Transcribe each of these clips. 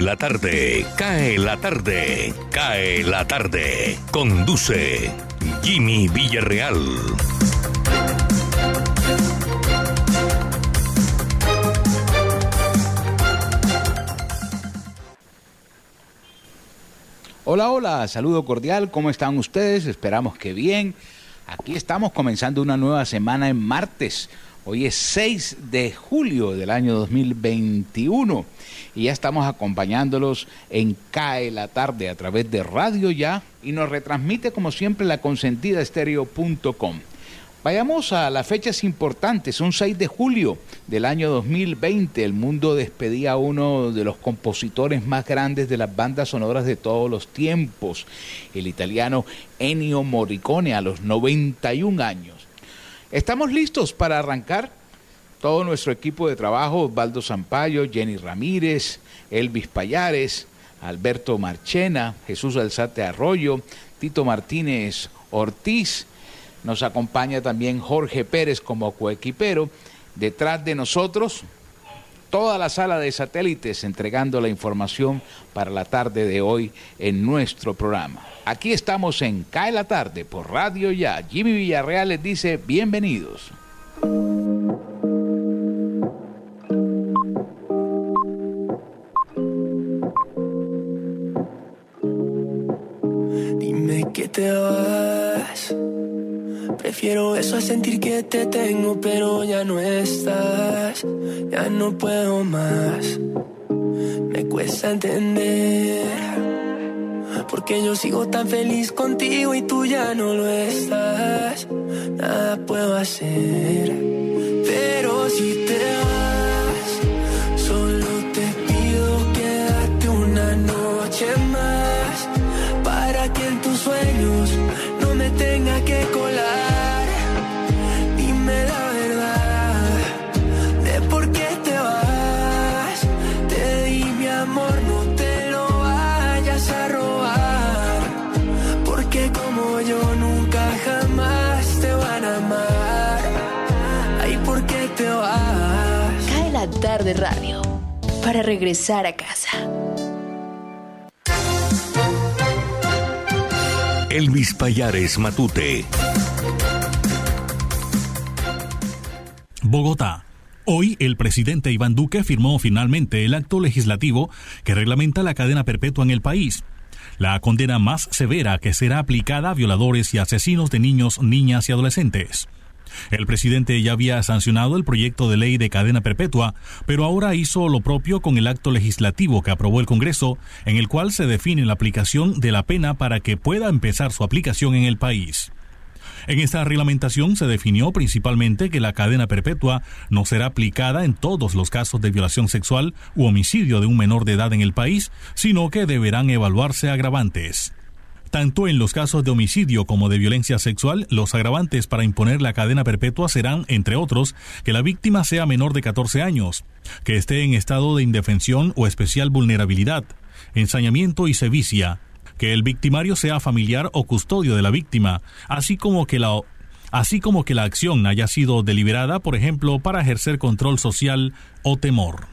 La tarde, cae la tarde, cae la tarde. Conduce Jimmy Villarreal. Hola, hola, saludo cordial, ¿cómo están ustedes? Esperamos que bien. Aquí estamos comenzando una nueva semana en martes. Hoy es 6 de julio del año 2021 y ya estamos acompañándolos en CAE la tarde a través de Radio Ya y nos retransmite como siempre la consentida estéreo.com. Vayamos a las fechas importantes. Un 6 de julio del año 2020, el mundo despedía a uno de los compositores más grandes de las bandas sonoras de todos los tiempos, el italiano Ennio Morricone, a los 91 años. Estamos listos para arrancar todo nuestro equipo de trabajo, Osvaldo Zampayo, Jenny Ramírez, Elvis Payares, Alberto Marchena, Jesús Alzate Arroyo, Tito Martínez Ortiz, nos acompaña también Jorge Pérez como coequipero. Detrás de nosotros, toda la sala de satélites entregando la información para la tarde de hoy en nuestro programa. Aquí estamos en Cae la Tarde por Radio Ya. Jimmy Villarreal les dice bienvenidos. Eso a sentir que te tengo, pero ya no estás. Ya no puedo más. Me cuesta entender. Porque yo sigo tan feliz contigo y tú ya no lo estás. Nada puedo hacer. Pero si te vas, solo te pido quédate una noche más que en tus sueños no me tenga que colar. Tarde radio para regresar a casa. Elvis Payares Matute. Bogotá. Hoy el presidente Iván Duque firmó finalmente el acto legislativo que reglamenta la cadena perpetua en el país. La condena más severa que será aplicada a violadores y asesinos de niños, niñas y adolescentes. El presidente ya había sancionado el proyecto de ley de cadena perpetua, pero ahora hizo lo propio con el acto legislativo que aprobó el Congreso, en el cual se define la aplicación de la pena para que pueda empezar su aplicación en el país. En esta reglamentación se definió principalmente que la cadena perpetua no será aplicada en todos los casos de violación sexual u homicidio de un menor de edad en el país, sino que deberán evaluarse agravantes. Tanto en los casos de homicidio como de violencia sexual, los agravantes para imponer la cadena perpetua serán, entre otros, que la víctima sea menor de 14 años, que esté en estado de indefensión o especial vulnerabilidad, ensañamiento y sevicia, que el victimario sea familiar o custodio de la víctima, así como que la así como que la acción haya sido deliberada, por ejemplo, para ejercer control social o temor.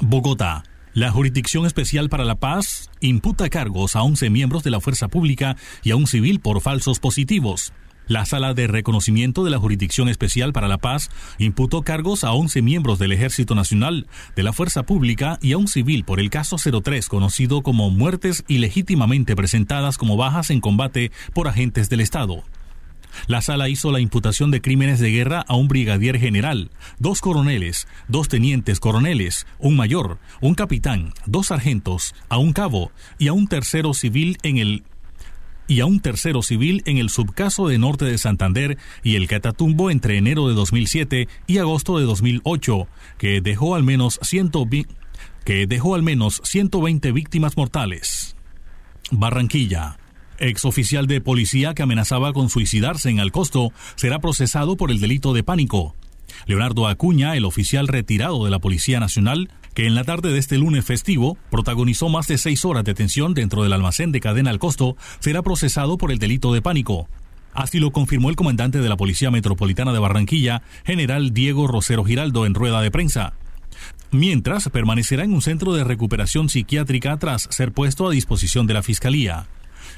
Bogotá, la Jurisdicción Especial para la Paz imputa cargos a 11 miembros de la Fuerza Pública y a un civil por falsos positivos. La Sala de Reconocimiento de la Jurisdicción Especial para la Paz imputó cargos a 11 miembros del Ejército Nacional, de la Fuerza Pública y a un civil por el caso 03, conocido como muertes ilegítimamente presentadas como bajas en combate por agentes del Estado. La sala hizo la imputación de crímenes de guerra a un brigadier general, dos coroneles, dos tenientes coroneles, un mayor, un capitán, dos sargentos, a un cabo y a un tercero civil en el y a un tercero civil en el subcaso de Norte de Santander y el Catatumbo entre enero de 2007 y agosto de 2008, que dejó al menos, que dejó al menos 120 víctimas mortales. Barranquilla. Ex oficial de policía que amenazaba con suicidarse en Alcosto será procesado por el delito de pánico. Leonardo Acuña, el oficial retirado de la Policía Nacional, que en la tarde de este lunes festivo protagonizó más de seis horas de tensión dentro del almacén de cadena al costo, será procesado por el delito de pánico. Así lo confirmó el comandante de la Policía Metropolitana de Barranquilla, general Diego Rosero Giraldo, en rueda de prensa. Mientras, permanecerá en un centro de recuperación psiquiátrica tras ser puesto a disposición de la Fiscalía.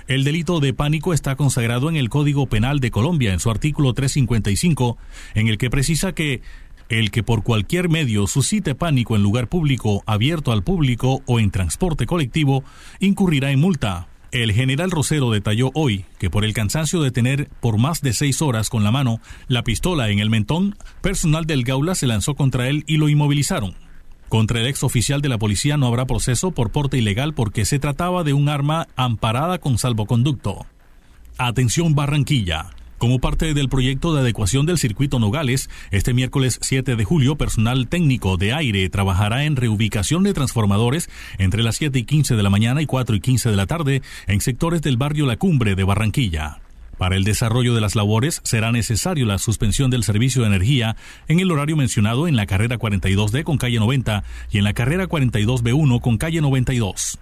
El delito de pánico está consagrado en el Código Penal de Colombia en su artículo 355, en el que precisa que el que por cualquier medio suscite pánico en lugar público, abierto al público o en transporte colectivo, incurrirá en multa. El general Rosero detalló hoy que por el cansancio de tener por más de seis horas con la mano la pistola en el mentón, personal del Gaula se lanzó contra él y lo inmovilizaron. Contra el ex oficial de la policía no habrá proceso por porte ilegal porque se trataba de un arma amparada con salvoconducto. Atención Barranquilla. Como parte del proyecto de adecuación del circuito Nogales, este miércoles 7 de julio, personal técnico de aire trabajará en reubicación de transformadores entre las 7 y 15 de la mañana y 4 y 15 de la tarde en sectores del barrio La Cumbre de Barranquilla. Para el desarrollo de las labores será necesario la suspensión del servicio de energía en el horario mencionado en la carrera 42D con calle 90 y en la carrera 42B1 con calle 92.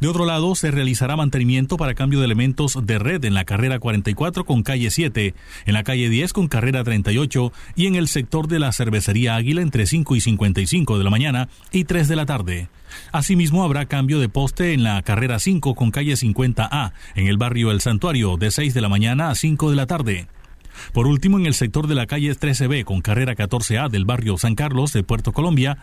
De otro lado, se realizará mantenimiento para cambio de elementos de red en la carrera 44 con calle 7, en la calle 10 con carrera 38 y en el sector de la cervecería Águila entre 5 y 55 de la mañana y 3 de la tarde. Asimismo, habrá cambio de poste en la carrera 5 con calle 50A, en el barrio El Santuario, de 6 de la mañana a 5 de la tarde. Por último, en el sector de la calle 13B con carrera 14A del barrio San Carlos de Puerto Colombia,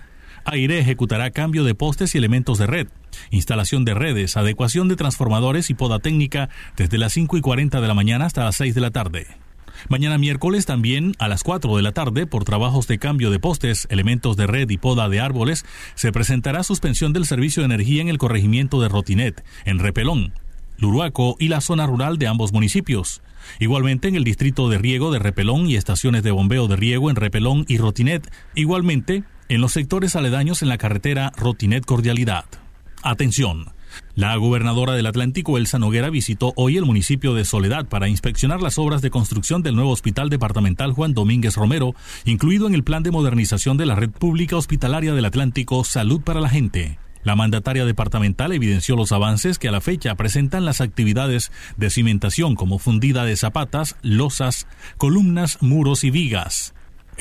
Aire ejecutará cambio de postes y elementos de red, instalación de redes, adecuación de transformadores y poda técnica desde las 5 y 40 de la mañana hasta las 6 de la tarde. Mañana miércoles también a las 4 de la tarde, por trabajos de cambio de postes, elementos de red y poda de árboles, se presentará suspensión del servicio de energía en el corregimiento de Rotinet, en Repelón, Luruaco y la zona rural de ambos municipios. Igualmente en el distrito de riego de Repelón y estaciones de bombeo de riego en Repelón y Rotinet. Igualmente en los sectores aledaños en la carretera Rotinet Cordialidad. Atención. La gobernadora del Atlántico, Elsa Noguera, visitó hoy el municipio de Soledad para inspeccionar las obras de construcción del nuevo Hospital Departamental Juan Domínguez Romero, incluido en el plan de modernización de la red pública hospitalaria del Atlántico Salud para la Gente. La mandataria departamental evidenció los avances que a la fecha presentan las actividades de cimentación como fundida de zapatas, losas, columnas, muros y vigas.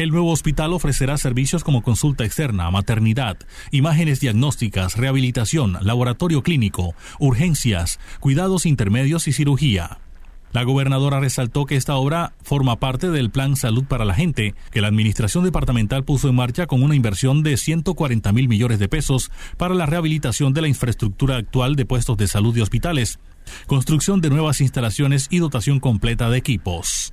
El nuevo hospital ofrecerá servicios como consulta externa, maternidad, imágenes diagnósticas, rehabilitación, laboratorio clínico, urgencias, cuidados intermedios y cirugía. La gobernadora resaltó que esta obra forma parte del Plan Salud para la Gente, que la Administración Departamental puso en marcha con una inversión de 140 mil millones de pesos para la rehabilitación de la infraestructura actual de puestos de salud y hospitales, construcción de nuevas instalaciones y dotación completa de equipos.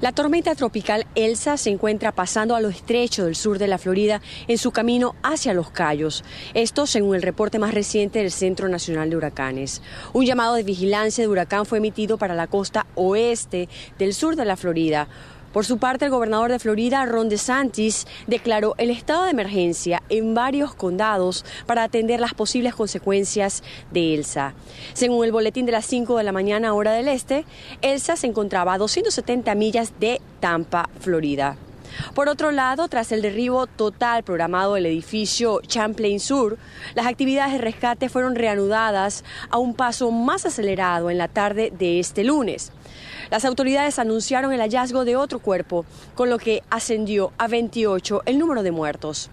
La tormenta tropical Elsa se encuentra pasando a lo estrecho del sur de la Florida en su camino hacia los Cayos. Esto según el reporte más reciente del Centro Nacional de Huracanes. Un llamado de vigilancia de huracán fue emitido para la costa oeste del sur de la Florida. Por su parte, el gobernador de Florida, Ron DeSantis, declaró el estado de emergencia en varios condados para atender las posibles consecuencias de Elsa. Según el boletín de las 5 de la mañana hora del este, Elsa se encontraba a 270 millas de Tampa, Florida. Por otro lado, tras el derribo total programado del edificio Champlain Sur, las actividades de rescate fueron reanudadas a un paso más acelerado en la tarde de este lunes. Las autoridades anunciaron el hallazgo de otro cuerpo, con lo que ascendió a 28 el número de muertos.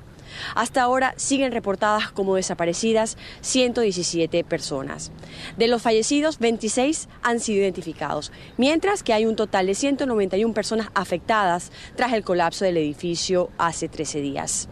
Hasta ahora siguen reportadas como desaparecidas 117 personas. De los fallecidos, 26 han sido identificados, mientras que hay un total de 191 personas afectadas tras el colapso del edificio hace 13 días.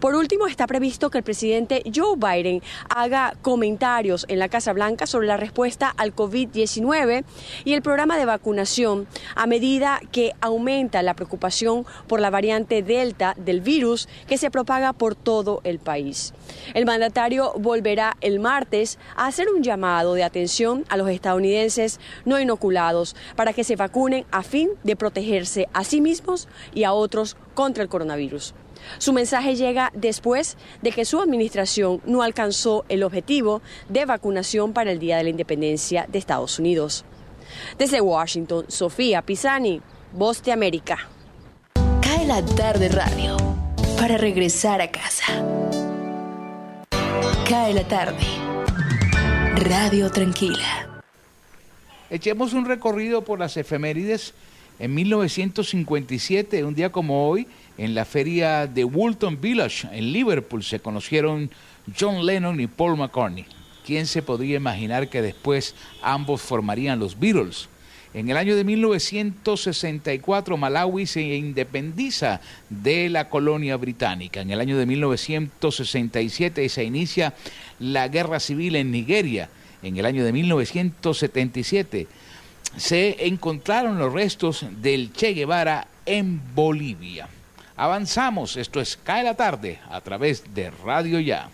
Por último, está previsto que el presidente Joe Biden haga comentarios en la Casa Blanca sobre la respuesta al COVID-19 y el programa de vacunación a medida que aumenta la preocupación por la variante Delta del virus que se propaga por todo el país. El mandatario volverá el martes a hacer un llamado de atención a los estadounidenses no inoculados para que se vacunen a fin de protegerse a sí mismos y a otros contra el coronavirus. Su mensaje llega después de que su administración no alcanzó el objetivo de vacunación para el Día de la Independencia de Estados Unidos. Desde Washington, Sofía Pisani, Voz de América. Cae la tarde radio para regresar a casa. Cae la tarde. Radio Tranquila. Echemos un recorrido por las efemérides. En 1957, un día como hoy, en la feria de Woolton Village, en Liverpool, se conocieron John Lennon y Paul McCartney. ¿Quién se podría imaginar que después ambos formarían los Beatles? En el año de 1964 Malawi se independiza de la colonia británica. En el año de 1967 se inicia la guerra civil en Nigeria. En el año de 1977 se encontraron los restos del Che Guevara en Bolivia. Avanzamos, esto es Cae la tarde a través de Radio Ya.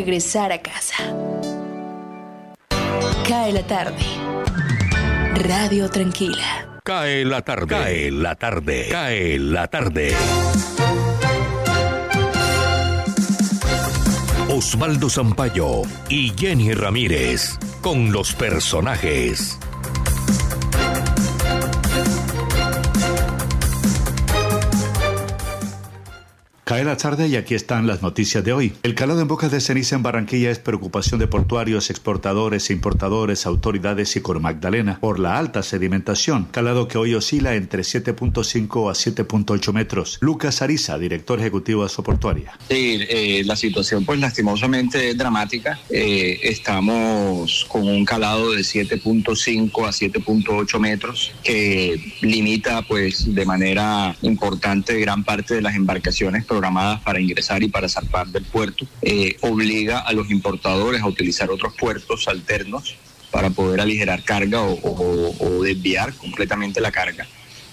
Regresar a casa. Cae la tarde. Radio Tranquila. Cae la tarde. Cae la tarde. Cae la tarde. Osvaldo Zampayo y Jenny Ramírez con los personajes. Cae la tarde y aquí están las noticias de hoy. El calado en bocas de ceniza en Barranquilla es preocupación de portuarios, exportadores e importadores, autoridades y Cor Magdalena por la alta sedimentación. Calado que hoy oscila entre 7.5 a 7.8 metros. Lucas Ariza, director ejecutivo de Soportuaria. Sí, eh, la situación pues lastimosamente es dramática. Eh, estamos con un calado de 7.5 a 7.8 metros que limita pues de manera importante gran parte de las embarcaciones programadas para ingresar y para zarpar del puerto, eh, obliga a los importadores a utilizar otros puertos alternos para poder aligerar carga o, desviar completamente la carga.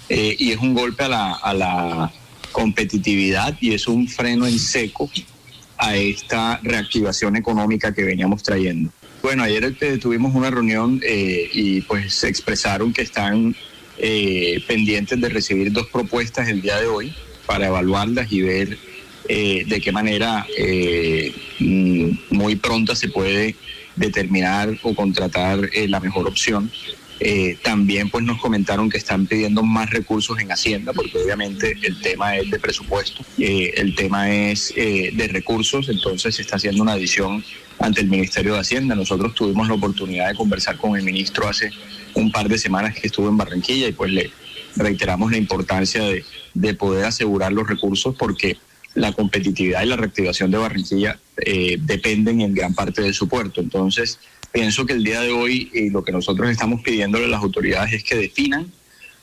Eh, y es un golpe a la, a la competitividad y es un freno en seco a esta reactivación económica que veníamos trayendo. Bueno, ayer tuvimos una reunión eh, y pues se expresaron que están pendientes de recibir dos propuestas el día de hoy para evaluarlas y ver eh, de qué manera eh, mm, muy pronto se puede determinar o contratar eh, la mejor opción. también pues nos comentaron que están pidiendo más recursos en Hacienda, porque obviamente el tema es de presupuesto, el tema es de recursos, entonces se está haciendo una adición ante el Ministerio de Hacienda. Nosotros tuvimos la oportunidad de conversar con el ministro hace un par de semanas que estuvo en Barranquilla y pues le reiteramos la importancia de, de poder asegurar los recursos porque la competitividad y la reactivación de Barranquilla eh, dependen en gran parte de su puerto. Entonces, pienso que el día de hoy eh, lo que nosotros estamos pidiéndole a las autoridades es que definan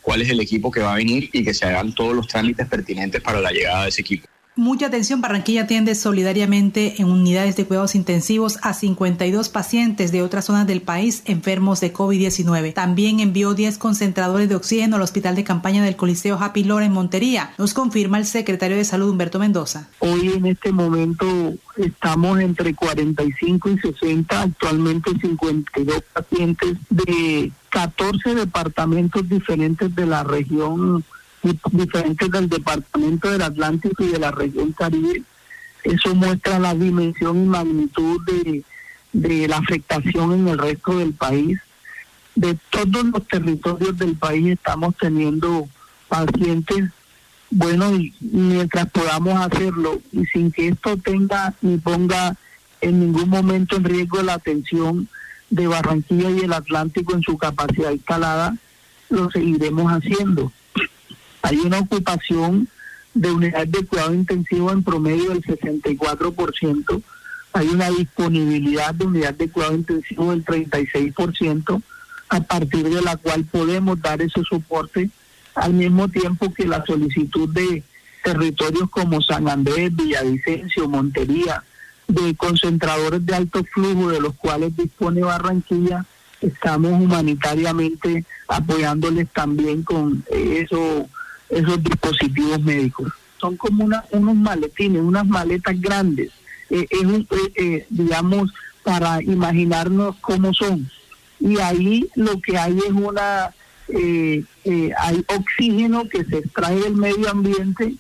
cuál es el equipo que va a venir y que se hagan todos los trámites pertinentes para la llegada de ese equipo. Mucha atención, Barranquilla atiende solidariamente en unidades de cuidados intensivos a 52 pacientes de otras zonas del país enfermos de COVID-19. También envió 10 concentradores de oxígeno al hospital de campaña del Coliseo Happy Lore en Montería. Nos confirma el secretario de Salud Humberto Mendoza. Hoy en este momento estamos entre 45 y 60, actualmente 52 pacientes de 14 departamentos diferentes de la región diferentes del departamento del Atlántico y de la región Caribe. Eso muestra la dimensión y magnitud de, la afectación en el resto del país. De todos los territorios del país estamos teniendo pacientes, bueno, y mientras podamos hacerlo y sin que esto tenga ni ponga en ningún momento en riesgo la atención de Barranquilla y el Atlántico en su capacidad instalada, lo seguiremos haciendo. Hay una ocupación de unidades de cuidado intensivo en promedio del 64%, hay una disponibilidad de unidad de cuidado intensivo del 36%, a partir de la cual podemos dar ese soporte al mismo tiempo que la solicitud de territorios como San Andrés, Villavicencio, Montería, de concentradores de alto flujo de los cuales dispone Barranquilla, estamos humanitariamente apoyándoles también con eso esos dispositivos médicos. Son como una, unos maletines, unas maletas grandes, eh, eh, eh, digamos, para imaginarnos cómo son. Y ahí lo que hay es una, hay oxígeno que se extrae del medio ambiente,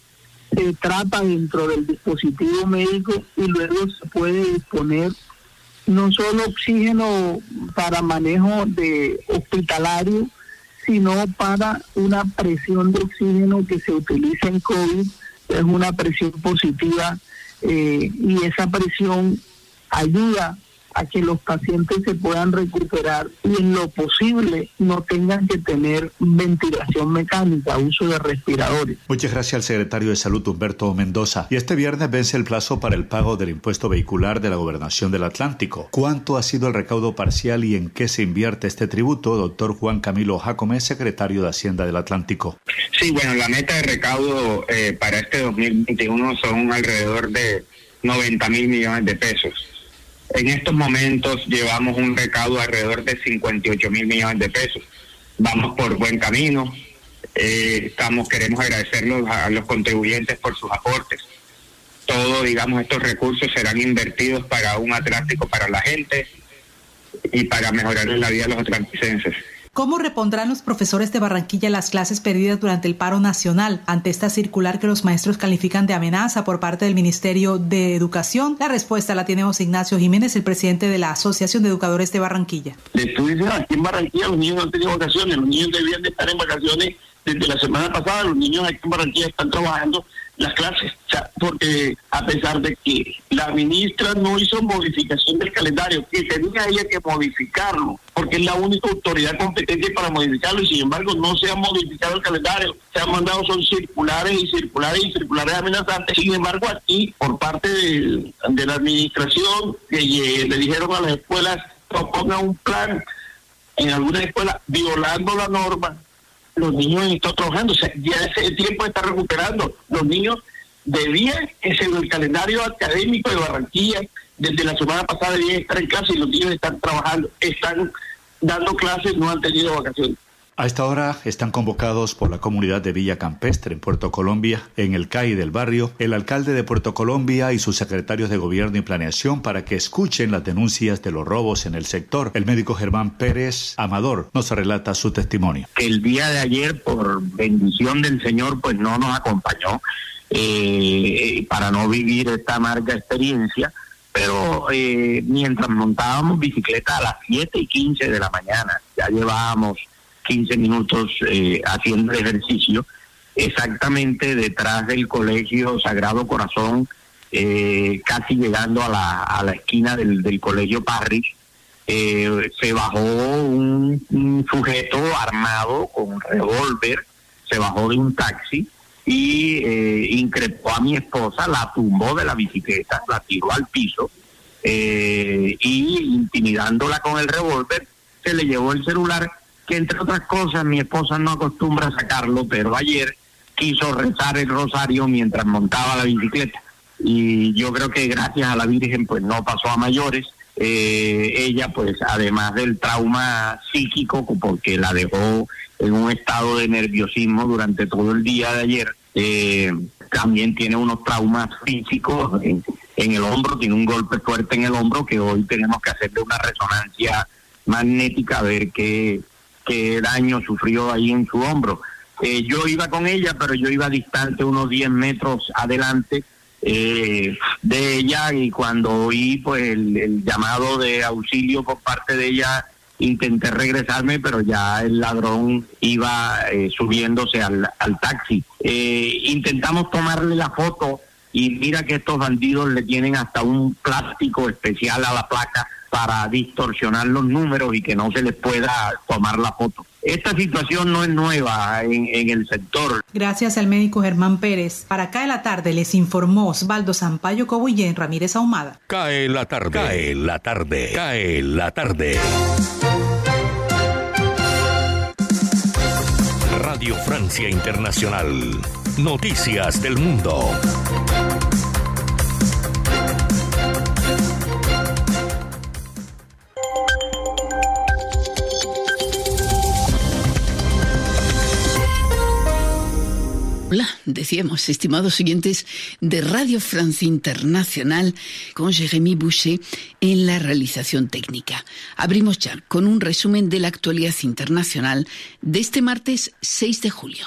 se trata dentro del dispositivo médico y luego se puede disponer no solo oxígeno para manejo de hospitalario, sino para una presión de oxígeno que se utiliza en COVID, es una presión positiva eh, y esa presión ayuda a que los pacientes se puedan recuperar y en lo posible no tengan que tener ventilación mecánica, uso de respiradores. Muchas gracias al secretario de Salud Humberto Mendoza. Y este viernes vence el plazo para el pago del impuesto vehicular de la Gobernación del Atlántico. ¿Cuánto ha sido el recaudo parcial y en qué se invierte este tributo? Doctor Juan Camilo Jacome, secretario de Hacienda del Atlántico. Sí, bueno, la meta de recaudo eh, para este 2021 son alrededor de 90 mil millones de pesos en estos momentos llevamos un recaudo alrededor de 58 mil millones de pesos. Vamos por buen camino. Eh, estamos queremos agradecerlos a los contribuyentes por sus aportes. Todos, digamos, estos recursos serán invertidos para un Atlántico para la gente y para mejorar la vida de los atlanticenses. ¿Cómo repondrán los profesores de Barranquilla las clases perdidas durante el paro nacional ante esta circular que los maestros califican de amenaza por parte del Ministerio de Educación? La respuesta la tenemos Ignacio Jiménez, el presidente de la Asociación de Educadores de Barranquilla. tú dices, aquí en Barranquilla los niños no han tenido vacaciones, los niños debían de estar en vacaciones desde la semana pasada, los niños aquí en Barranquilla están trabajando las clases, porque a pesar de que la ministra no hizo modificación del calendario, que tenía ella que modificarlo, porque es la única autoridad competente para modificarlo, y sin embargo no se ha modificado el calendario, se han mandado son circulares y circulares y circulares amenazantes, sin embargo aquí por parte de, la administración que le dijeron a las escuelas propongan un plan en algunas escuelas violando la norma los niños están trabajando, o sea, ya ese tiempo está recuperando. Los niños debían, en el calendario académico de Barranquilla, desde la semana pasada debían estar en clase y los niños están trabajando, están dando clases, no han tenido vacaciones. A esta hora están convocados por la comunidad de Villa Campestre en Puerto Colombia, en el CAI del barrio, el alcalde de Puerto Colombia y sus secretarios de gobierno y planeación para que escuchen las denuncias de los robos en el sector. El médico Germán Pérez Amador nos relata su testimonio. El día de ayer, por bendición del Señor, pues no nos acompañó eh, para no vivir esta amarga experiencia pero eh, mientras montábamos bicicleta a las 7 y 15 de la mañana, ya llevábamos 15 minutos eh, haciendo ejercicio, exactamente detrás del Colegio Sagrado Corazón, eh, casi llegando a la, a la esquina del, del Colegio Parrish, eh, se bajó un, sujeto armado con un revólver, se bajó de un taxi y eh, increpó a mi esposa, la tumbó de la bicicleta, la tiró al piso y intimidándola con el revólver, se le llevó el celular que entre otras cosas mi esposa no acostumbra a sacarlo, pero ayer quiso rezar el rosario mientras montaba la bicicleta. Y yo creo que gracias a la Virgen pues no pasó a mayores. Eh, ella pues además del trauma psíquico porque la dejó en un estado de nerviosismo durante todo el día de ayer, eh, también tiene unos traumas físicos en, el hombro, tiene un golpe fuerte en el hombro que hoy tenemos que hacerle una resonancia magnética a ver qué, qué daño sufrió ahí en su hombro. Eh, yo iba con ella, pero yo iba distante unos 10 metros adelante eh, de ella y cuando oí pues el, llamado de auxilio por parte de ella intenté regresarme, pero ya el ladrón iba eh, subiéndose al, taxi. Eh, intentamos tomarle la foto y mira que estos bandidos le tienen hasta un plástico especial a la placa para distorsionar los números y que no se les pueda tomar la foto. Esta situación no es nueva en, en, el sector. Gracias al médico Germán Pérez. Para Cae la tarde les informó Osvaldo Sampaio Cobullén Ramírez Ahumada. Cae la tarde. Cae la tarde. Cae la tarde. Radio Francia Internacional. Noticias del Mundo. Hola, decíamos, estimados oyentes de Radio Francia Internacional, con Jérémy Boucher en la realización técnica. Abrimos ya con un resumen de la actualidad internacional de este martes 6 de julio.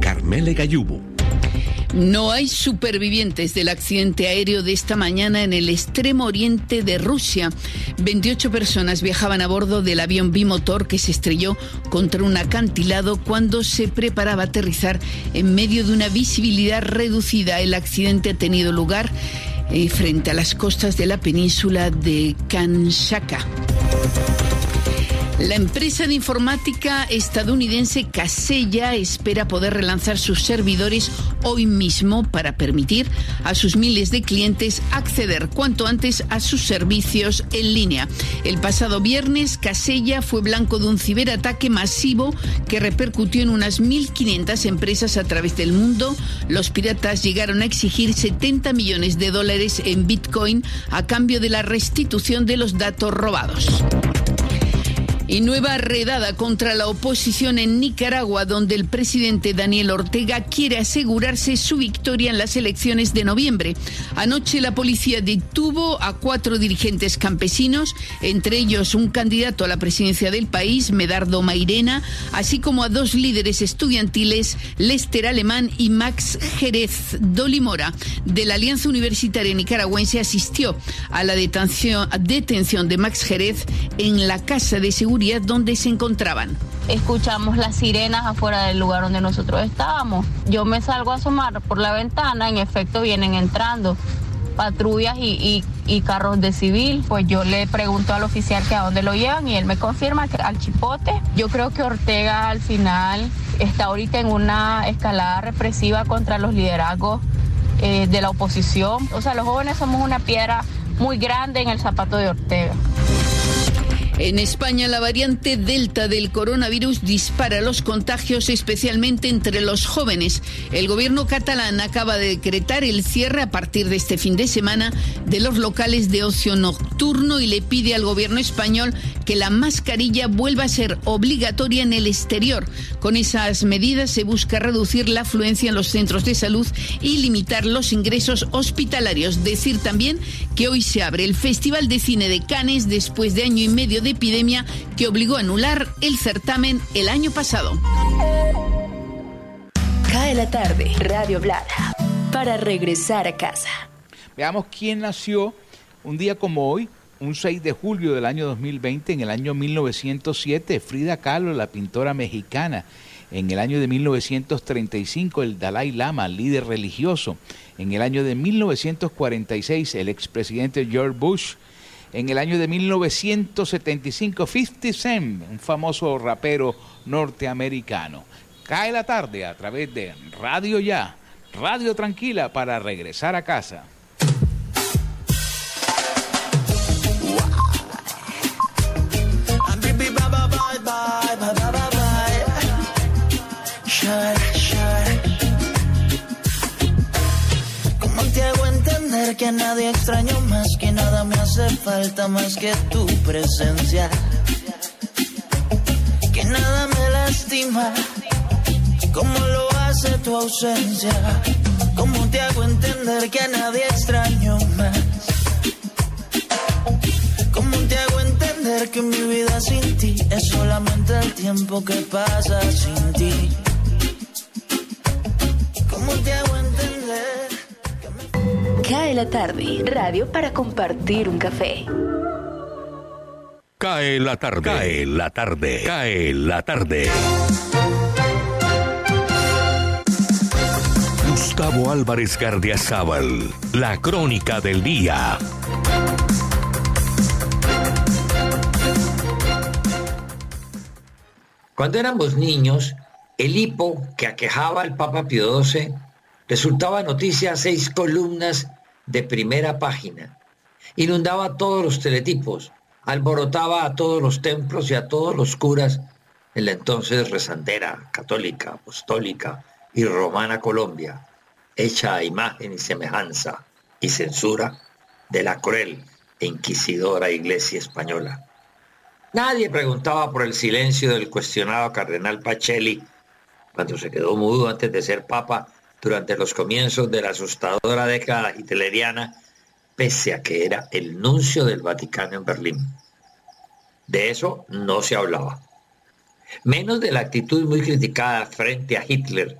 Carmele Gayubo. No hay supervivientes del accidente aéreo de esta mañana en el extremo oriente de Rusia. 28 personas viajaban a bordo del avión bimotor que se estrelló contra un acantilado cuando se preparaba a aterrizar en medio de una visibilidad reducida. El accidente ha tenido lugar eh, frente a las costas de la península de Kanshaka. La empresa de informática estadounidense Casella espera poder relanzar sus servidores hoy mismo para permitir a sus miles de clientes acceder cuanto antes a sus servicios en línea. El pasado viernes, Casella fue blanco de un ciberataque masivo que repercutió en unas 1.500 empresas a través del mundo. Los piratas llegaron a exigir 70 millones de dólares en Bitcoin a cambio de la restitución de los datos robados. Y nueva redada contra la oposición en Nicaragua, donde el presidente Daniel Ortega quiere asegurarse su victoria en las elecciones de noviembre. Anoche la policía detuvo a cuatro dirigentes campesinos, entre ellos un candidato a la presidencia del país, Medardo Mairena, así como a dos líderes estudiantiles, Lester Alemán y Max Jerez Dolimora, de la Alianza Universitaria Nicaragüense, asistió a la detención, de Max Jerez en la Casa de Seguridad donde se encontraban. Escuchamos las sirenas afuera del lugar donde nosotros estábamos. Yo me salgo a asomar por la ventana, en efecto vienen entrando patrullas y, carros de civil, pues yo le pregunto al oficial que a dónde lo llevan y él me confirma que al chipote. Yo creo que Ortega al final está ahorita en una escalada represiva contra los liderazgos eh, de la oposición. O sea, los jóvenes somos una piedra muy grande en el zapato de Ortega. En España, la variante Delta del coronavirus dispara los contagios, especialmente entre los jóvenes. El gobierno catalán acaba de decretar el cierre a partir de este fin de semana de los locales de ocio nocturno y le pide al gobierno español que la mascarilla vuelva a ser obligatoria en el exterior. Con esas medidas se busca reducir la afluencia en los centros de salud y limitar los ingresos hospitalarios. Decir también que hoy se abre el Festival de Cine de Cannes después de año y medio de epidemia que obligó a anular el certamen el año pasado. Cae la tarde, Radio Blada, para regresar a casa. Veamos quién nació un día como hoy, un 6 de julio del año 2020, en el año 1907, Frida Kahlo, la pintora mexicana. En el año de 1935, el Dalai Lama, líder religioso. En el año de 1946, el expresidente George Bush en el año de 1975, 50 Cent, un famoso rapero norteamericano. Cae la tarde a través de Radio Ya, Radio Tranquila para regresar a casa. Que a nadie extraño más, que nada me hace falta más que tu presencia. Que nada me lastima, como lo hace tu ausencia. ¿Cómo te hago entender que a nadie extraño más? ¿Cómo te hago entender que mi vida sin ti es solamente el tiempo que pasa sin ti? ¿Cómo te hago entender? Cae la tarde, radio para compartir un café. Cae la tarde, cae la tarde, cae la tarde. Gustavo Álvarez Gardiazabal, la crónica del día. Cuando éramos niños, el hipo que aquejaba al Papa Pío XII resultaba noticia a seis columnas de primera página. Inundaba todos los teletipos, alborotaba a todos los templos y a todos los curas en la entonces rezandera, católica, apostólica y romana Colombia, hecha a imagen y semejanza y censura de la cruel e inquisidora Iglesia española. Nadie preguntaba por el silencio del cuestionado cardenal Pacelli cuando se quedó mudo antes de ser papa durante los comienzos de la asustadora década hitleriana, pese a que era el nuncio del Vaticano en Berlín. De eso no se hablaba. Menos de la actitud muy criticada frente a Hitler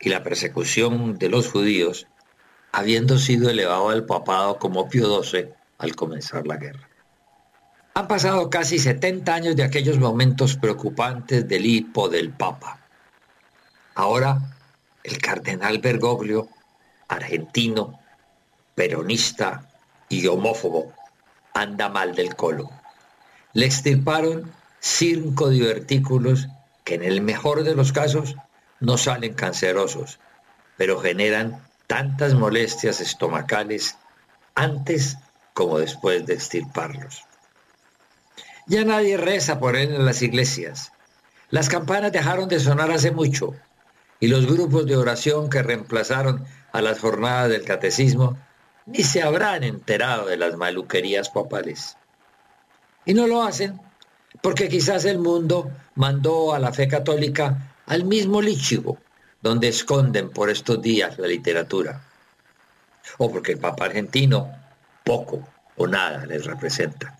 y la persecución de los judíos, habiendo sido elevado al papado como Pío XII al comenzar la guerra. Han pasado casi 70 años de aquellos momentos preocupantes del hipo del Papa. Ahora, el cardenal Bergoglio, argentino, peronista y homófobo, anda mal del colo. Le extirparon cinco divertículos que en el mejor de los casos no salen cancerosos, pero generan tantas molestias estomacales antes como después de extirparlos. Ya nadie reza por él en las iglesias. Las campanas dejaron de sonar hace mucho y los grupos de oración que reemplazaron a las jornadas del catecismo ni se habrán enterado de las maluquerías papales. Y no lo hacen porque quizás el mundo mandó a la fe católica al mismo lichigo donde esconden por estos días la literatura. O porque el Papa argentino poco o nada les representa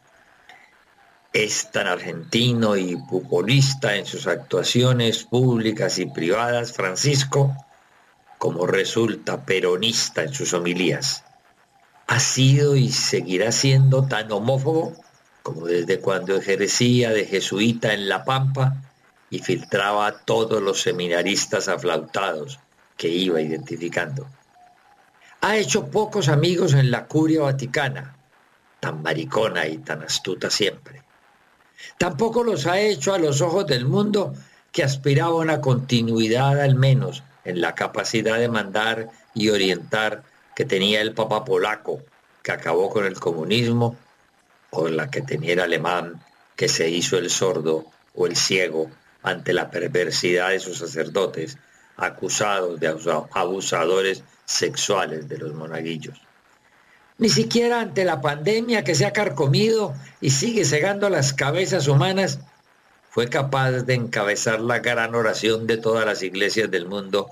es tan argentino y populista en sus actuaciones públicas y privadas, Francisco, como resulta peronista en sus homilías. Ha sido y seguirá siendo tan homófobo como desde cuando ejercía de jesuita en La Pampa y filtraba a todos los seminaristas aflautados que iba identificando. Ha hecho pocos amigos en la curia vaticana, tan maricona y tan astuta siempre. Tampoco los ha hecho a los ojos del mundo que aspiraba a una continuidad al menos en la capacidad de mandar y orientar que tenía el Papa polaco, que acabó con el comunismo, o la que tenía el alemán, que se hizo el sordo o el ciego ante la perversidad de sus sacerdotes, acusados de abusadores sexuales de los monaguillos ni siquiera ante la pandemia que se ha carcomido y sigue cegando las cabezas humanas, fue capaz de encabezar la gran oración de todas las iglesias del mundo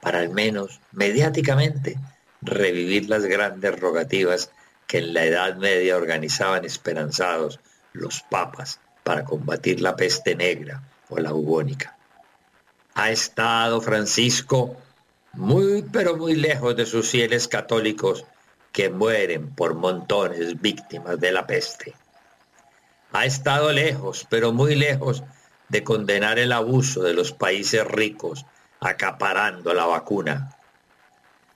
para al menos mediáticamente revivir las grandes rogativas que en la Edad Media organizaban esperanzados los papas para combatir la peste negra o la bubónica. Ha estado Francisco muy pero muy lejos de sus fieles católicos que mueren por montones víctimas de la peste. Ha estado lejos, pero muy lejos, de condenar el abuso de los países ricos acaparando la vacuna.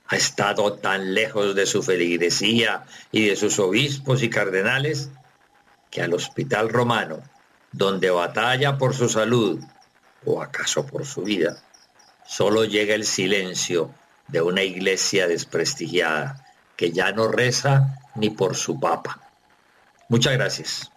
Ha estado tan lejos de su feligresía y de sus obispos y cardenales que al hospital romano, donde batalla por su salud o acaso por su vida, solo llega el silencio de una iglesia desprestigiada que ya no reza ni por su papa. Muchas gracias.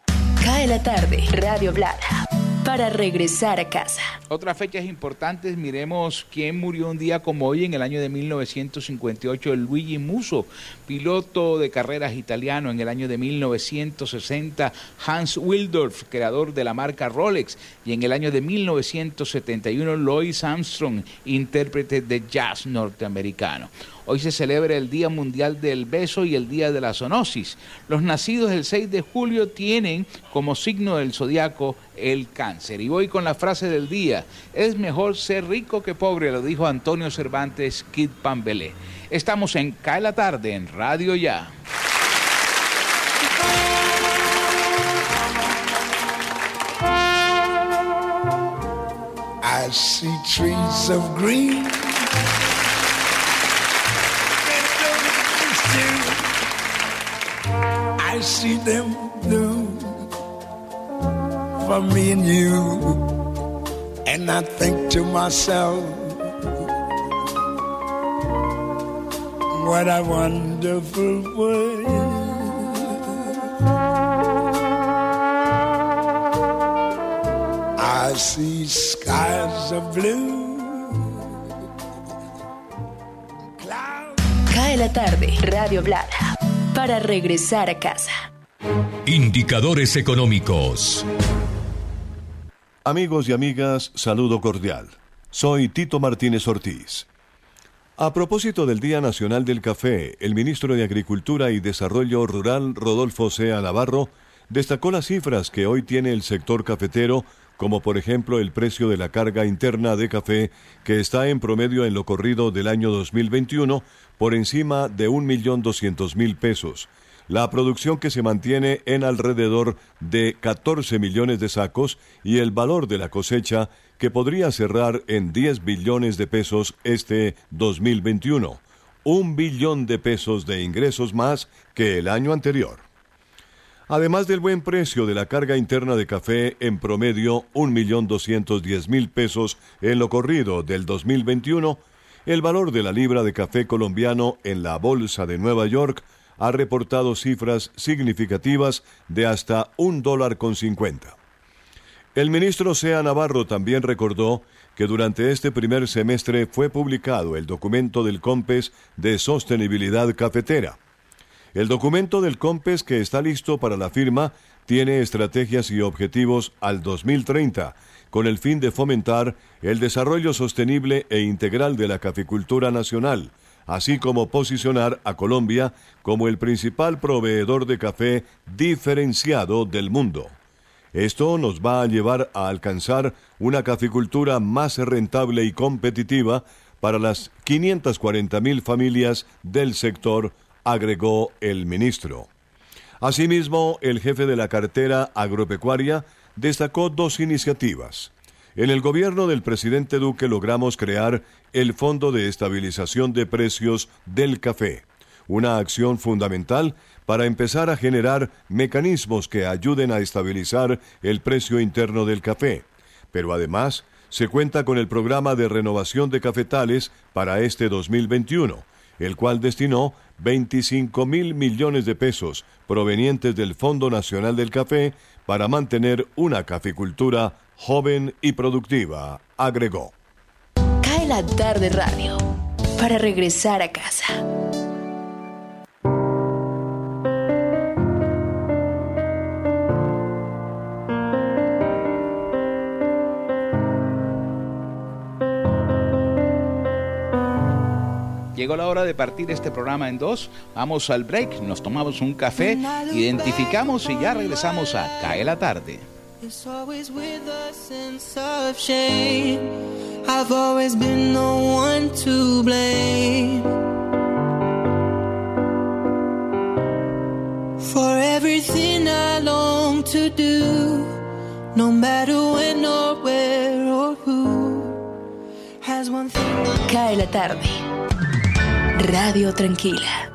Cae la tarde, Radio Blada. para regresar a casa. Otras fechas importantes, miremos quién murió un día como hoy en el año de 1958, Luigi Musso, piloto de carreras italiano en el año de 1960, Hans Wildorf, creador de la marca Rolex, y en el año de 1971, Louis Armstrong, intérprete de jazz norteamericano. Hoy se celebra el Día Mundial del Beso y el Día de la Zoonosis. Los nacidos el 6 de julio tienen como signo del zodiaco el cáncer. Y voy con la frase del día. Es mejor ser rico que pobre, lo dijo Antonio Cervantes Kid Pambelé. Estamos en Cae la Tarde en Radio Ya. I see trees of green. I see them blue for me and you. And I think to myself, what a wonderful world. I see skies of blue. Cae la tarde, Radio Blada, para regresar a casa. Indicadores económicos. Amigos y amigas, saludo cordial. Soy Tito Martínez Ortiz. A propósito del Día Nacional del Café, el ministro de Agricultura y Desarrollo Rural, Rodolfo Sea Navarro, destacó las cifras que hoy tiene el sector cafetero, como por ejemplo el precio de la carga interna de café, que está en promedio en lo corrido del año 2021 por encima de 1.200.000 pesos. La producción que se mantiene en alrededor de 14 millones de sacos y el valor de la cosecha que podría cerrar en 10 billones de pesos este 2021. Un billón de pesos de ingresos más que el año anterior. Además del buen precio de la carga interna de café, en promedio 1.210.000 pesos en lo corrido del 2021, el valor de la libra de café colombiano en la Bolsa de Nueva York ha reportado cifras significativas de hasta un dólar con cincuenta. El ministro Sea Navarro también recordó que durante este primer semestre fue publicado el documento del COMPES de sostenibilidad cafetera. El documento del COMPES que está listo para la firma tiene estrategias y objetivos al 2030, con el fin de fomentar el desarrollo sostenible e integral de la caficultura nacional, así como posicionar a Colombia como el principal proveedor de café diferenciado del mundo. Esto nos va a llevar a alcanzar una caficultura más rentable y competitiva para las 540.000 familias del sector, agregó el ministro. Asimismo, el jefe de la cartera agropecuaria destacó dos iniciativas. En el gobierno del presidente Duque logramos crear el Fondo de Estabilización de Precios del Café, una acción fundamental para empezar a generar mecanismos que ayuden a estabilizar el precio interno del café. Pero además, se cuenta con el programa de renovación de cafetales para este 2021, el cual destinó 25 mil millones de pesos provenientes del Fondo Nacional del Café para mantener una caficultura joven y productiva, agregó. Cae la tarde radio para regresar a casa. Llegó la hora de partir este programa en dos. Vamos al break, nos tomamos un café, identificamos y ya regresamos a Cae la tarde. It's always with a sense of shame. I've always been the one to blame. For everything I long to do, no matter when or where or who, has one thing. Cae la tarde. Radio Tranquila.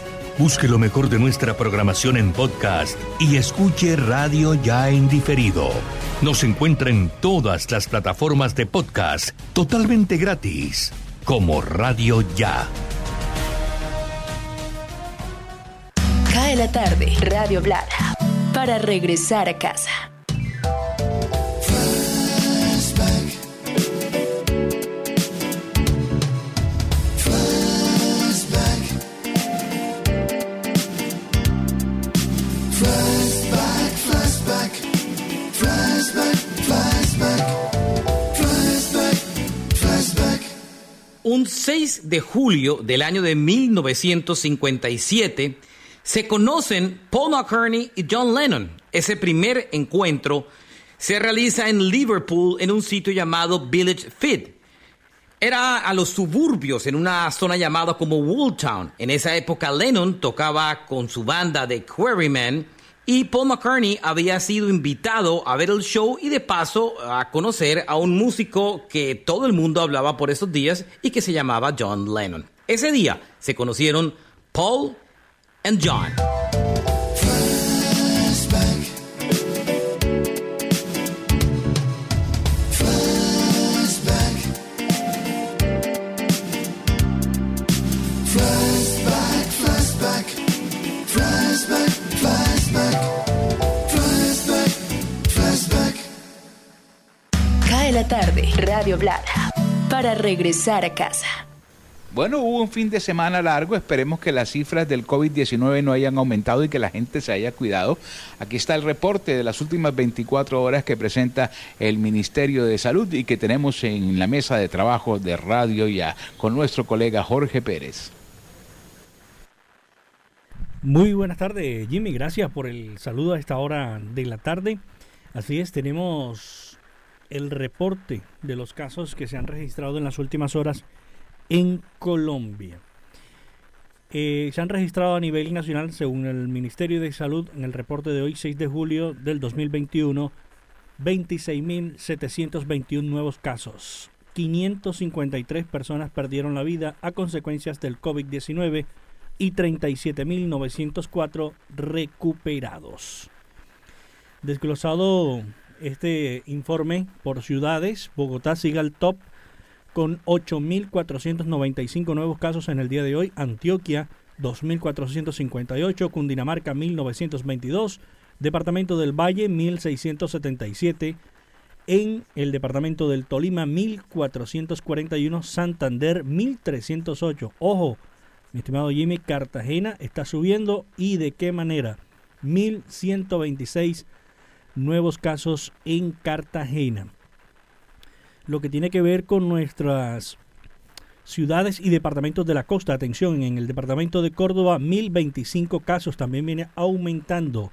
Busque lo mejor de nuestra programación en podcast y escuche Radio Ya en diferido. Nos encuentra en todas las plataformas de podcast totalmente gratis, como Radio Ya. Cae la tarde, Radio Blada, para regresar a casa. 6 de julio del año de 1957 se conocen Paul McCartney y John Lennon. Ese primer encuentro se realiza en Liverpool en un sitio llamado Village Fit. Era a los suburbios en una zona llamada como Wooltown. En esa época Lennon tocaba con su banda de Quarrymen y Paul McCartney había sido invitado a ver el show y de paso a conocer a un músico que todo el mundo hablaba por esos días y que se llamaba John Lennon. Ese día se conocieron Paul y John. La tarde, Radio Blada, para regresar a casa. Bueno, hubo un fin de semana largo, esperemos que las cifras del COVID-19 no hayan aumentado y que la gente se haya cuidado. Aquí está el reporte de las últimas 24 horas que presenta el Ministerio de Salud y que tenemos en la mesa de trabajo de Radio Ya con nuestro colega Jorge Pérez. Muy buenas tardes, Jimmy. Gracias por el saludo a esta hora de la tarde. Así es, tenemos el reporte de los casos que se han registrado en las últimas horas en Colombia. Eh, se han registrado a nivel nacional, según el Ministerio de Salud, en el reporte de hoy, 6 de julio del 2021, 26.721 nuevos casos. 553 personas perdieron la vida a consecuencias del COVID-19 y 37.904 recuperados. Desglosado este informe por ciudades, Bogotá sigue al top con 8.495 nuevos casos en el día de hoy, Antioquia 2.458, Cundinamarca 1.922, Departamento del Valle 1.677, en el Departamento del Tolima 1.441, Santander 1.308. Ojo, mi estimado Jimmy, Cartagena está subiendo. Y de qué manera. 1.126 nuevos casos en Cartagena. Lo que tiene que ver con nuestras ciudades y departamentos de la costa. Atención, en el departamento de Córdoba, 1025 casos también viene aumentando.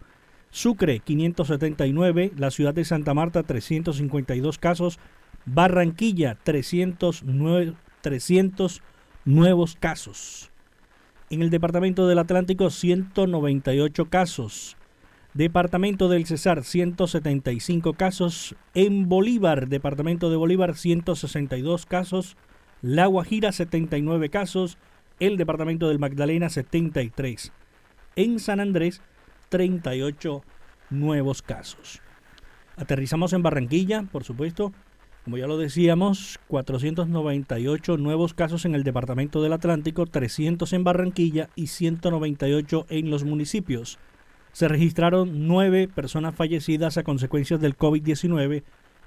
Sucre 579, la ciudad de Santa Marta 352 casos, Barranquilla 309, 300 nuevos casos. En el departamento del Atlántico 198 casos. Departamento del Cesar 175 casos. En Bolívar, departamento de Bolívar 162 casos. La Guajira 79 casos. El departamento del Magdalena 73. En San Andrés 38 nuevos casos. Aterrizamos en Barranquilla, por supuesto. Como ya lo decíamos, 498 nuevos casos en el Departamento del Atlántico, 300 en Barranquilla y 198 en los municipios. Se registraron nueve personas fallecidas a consecuencias del COVID-19,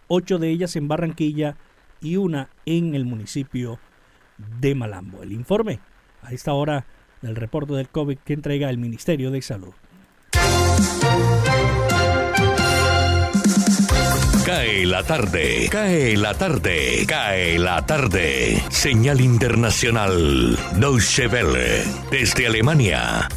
ocho de ellas en Barranquilla y una en el municipio de Malambo. El informe a esta hora del reporte del COVID que entrega el Ministerio de Salud. Cae la tarde, cae la tarde, cae la tarde. Señal internacional, Deutsche Welle, desde Alemania.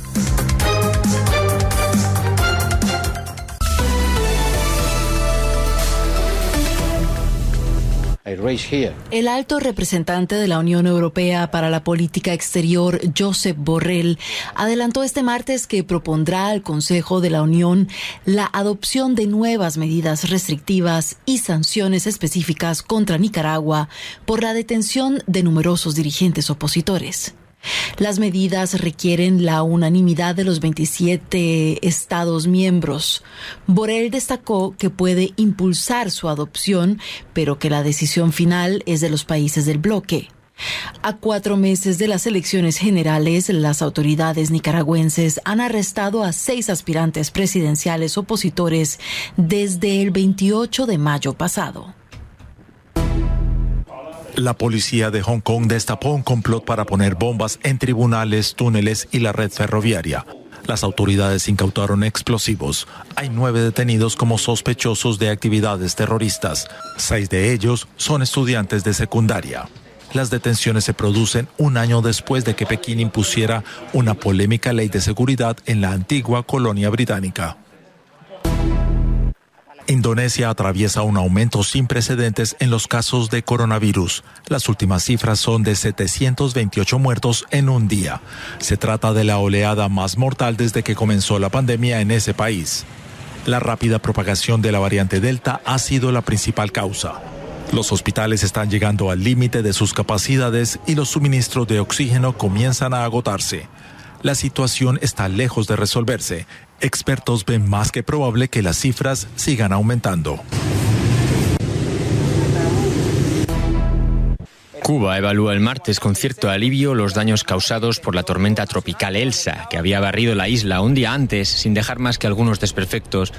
El alto representante de la Unión Europea para la Política Exterior, Josep Borrell, adelantó este martes que propondrá al Consejo de la Unión la adopción de nuevas medidas restrictivas y sanciones específicas contra Nicaragua por la detención de numerosos dirigentes opositores. Las medidas requieren la unanimidad de los 27 Estados miembros. Borrell destacó que puede impulsar su adopción, pero que la decisión final es de los países del bloque. A cuatro meses de las elecciones generales, las autoridades nicaragüenses han arrestado a seis aspirantes presidenciales opositores desde el 28 de mayo pasado. La policía de Hong Kong destapó un complot para poner bombas en tribunales, túneles y la red ferroviaria. Las autoridades incautaron explosivos. Hay nueve detenidos como sospechosos de actividades terroristas. Seis de ellos son estudiantes de secundaria. Las detenciones se producen un año después de que Pekín impusiera una polémica ley de seguridad en la antigua colonia británica. Indonesia atraviesa un aumento sin precedentes en los casos de coronavirus. Las últimas cifras son de 728 muertos en un día. Se trata de la oleada más mortal desde que comenzó la pandemia en ese país. La rápida propagación de la variante Delta ha sido la principal causa. Los hospitales están llegando al límite de sus capacidades y los suministros de oxígeno comienzan a agotarse. La situación está lejos de resolverse expertos ven más que probable que las cifras sigan aumentando. Cuba evalúa el martes con cierto alivio los daños causados por la tormenta tropical Elsa, que había barrido la isla un día antes sin dejar más que algunos desperfectos.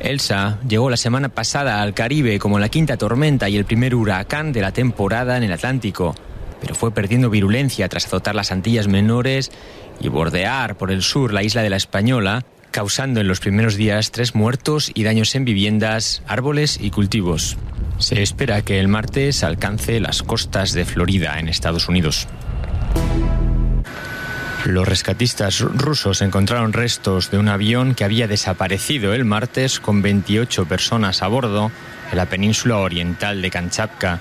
Elsa llegó la semana pasada al Caribe como la quinta tormenta y el primer huracán de la temporada en el Atlántico, pero fue perdiendo virulencia tras azotar las Antillas Menores y bordear por el sur la isla de la Española, causando en los primeros días tres muertos y daños en viviendas, árboles y cultivos. Se espera que el martes alcance las costas de Florida, en Estados Unidos. Los rescatistas rusos encontraron restos de un avión que había desaparecido el martes con 28 personas a bordo en la península oriental de Kamchatka.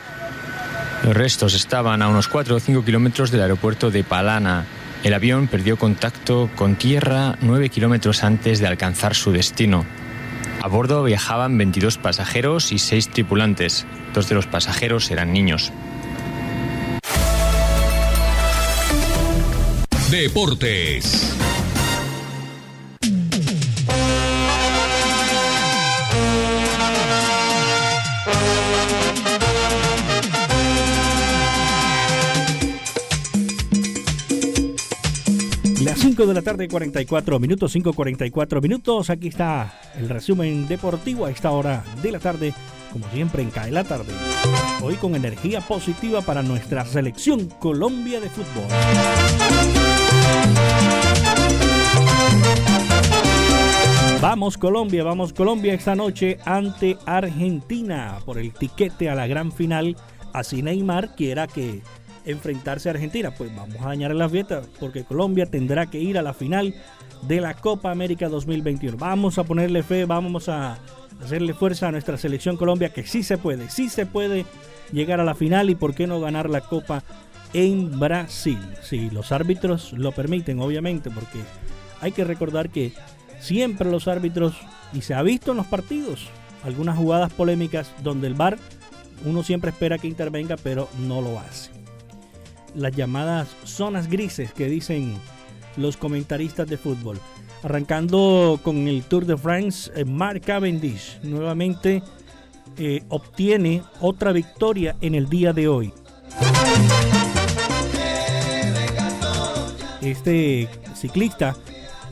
Los restos estaban a unos 4 o 5 kilómetros del aeropuerto de Palana, el avión perdió contacto con tierra nueve kilómetros antes de alcanzar su destino. A bordo viajaban 22 pasajeros y seis tripulantes. Dos de los pasajeros eran niños. Deportes. 5 de la tarde, 44 minutos, 5.44 minutos. Aquí está el resumen deportivo a esta hora de la tarde, como siempre en CAE la tarde. Hoy con energía positiva para nuestra selección Colombia de fútbol. Vamos Colombia, vamos Colombia esta noche ante Argentina por el tiquete a la gran final. Así Neymar quiera que enfrentarse a Argentina. Pues vamos a dañar la fiesta porque Colombia tendrá que ir a la final de la Copa América 2021. Vamos a ponerle fe, vamos a hacerle fuerza a nuestra selección Colombia que sí se puede, sí se puede llegar a la final y por qué no ganar la Copa en Brasil. Si los árbitros lo permiten, obviamente, porque hay que recordar que siempre los árbitros, y se ha visto en los partidos, algunas jugadas polémicas donde el VAR uno siempre espera que intervenga, pero no lo hace. Las llamadas zonas grises que dicen los comentaristas de fútbol. Arrancando con el Tour de France, eh, Mark Cavendish nuevamente eh, obtiene otra victoria en el día de hoy. Este ciclista,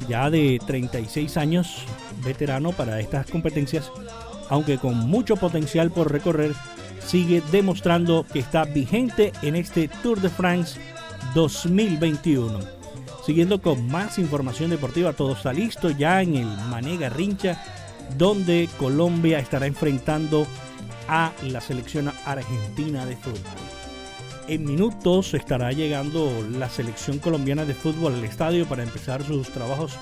ya de 36 años, veterano para estas competencias, aunque con mucho potencial por recorrer, sigue demostrando que está vigente en este Tour de France 2021. Siguiendo con más información deportiva, todo está listo ya en el Manega Rincha, donde Colombia estará enfrentando a la selección argentina de fútbol. En minutos estará llegando la selección colombiana de fútbol al estadio para empezar sus trabajos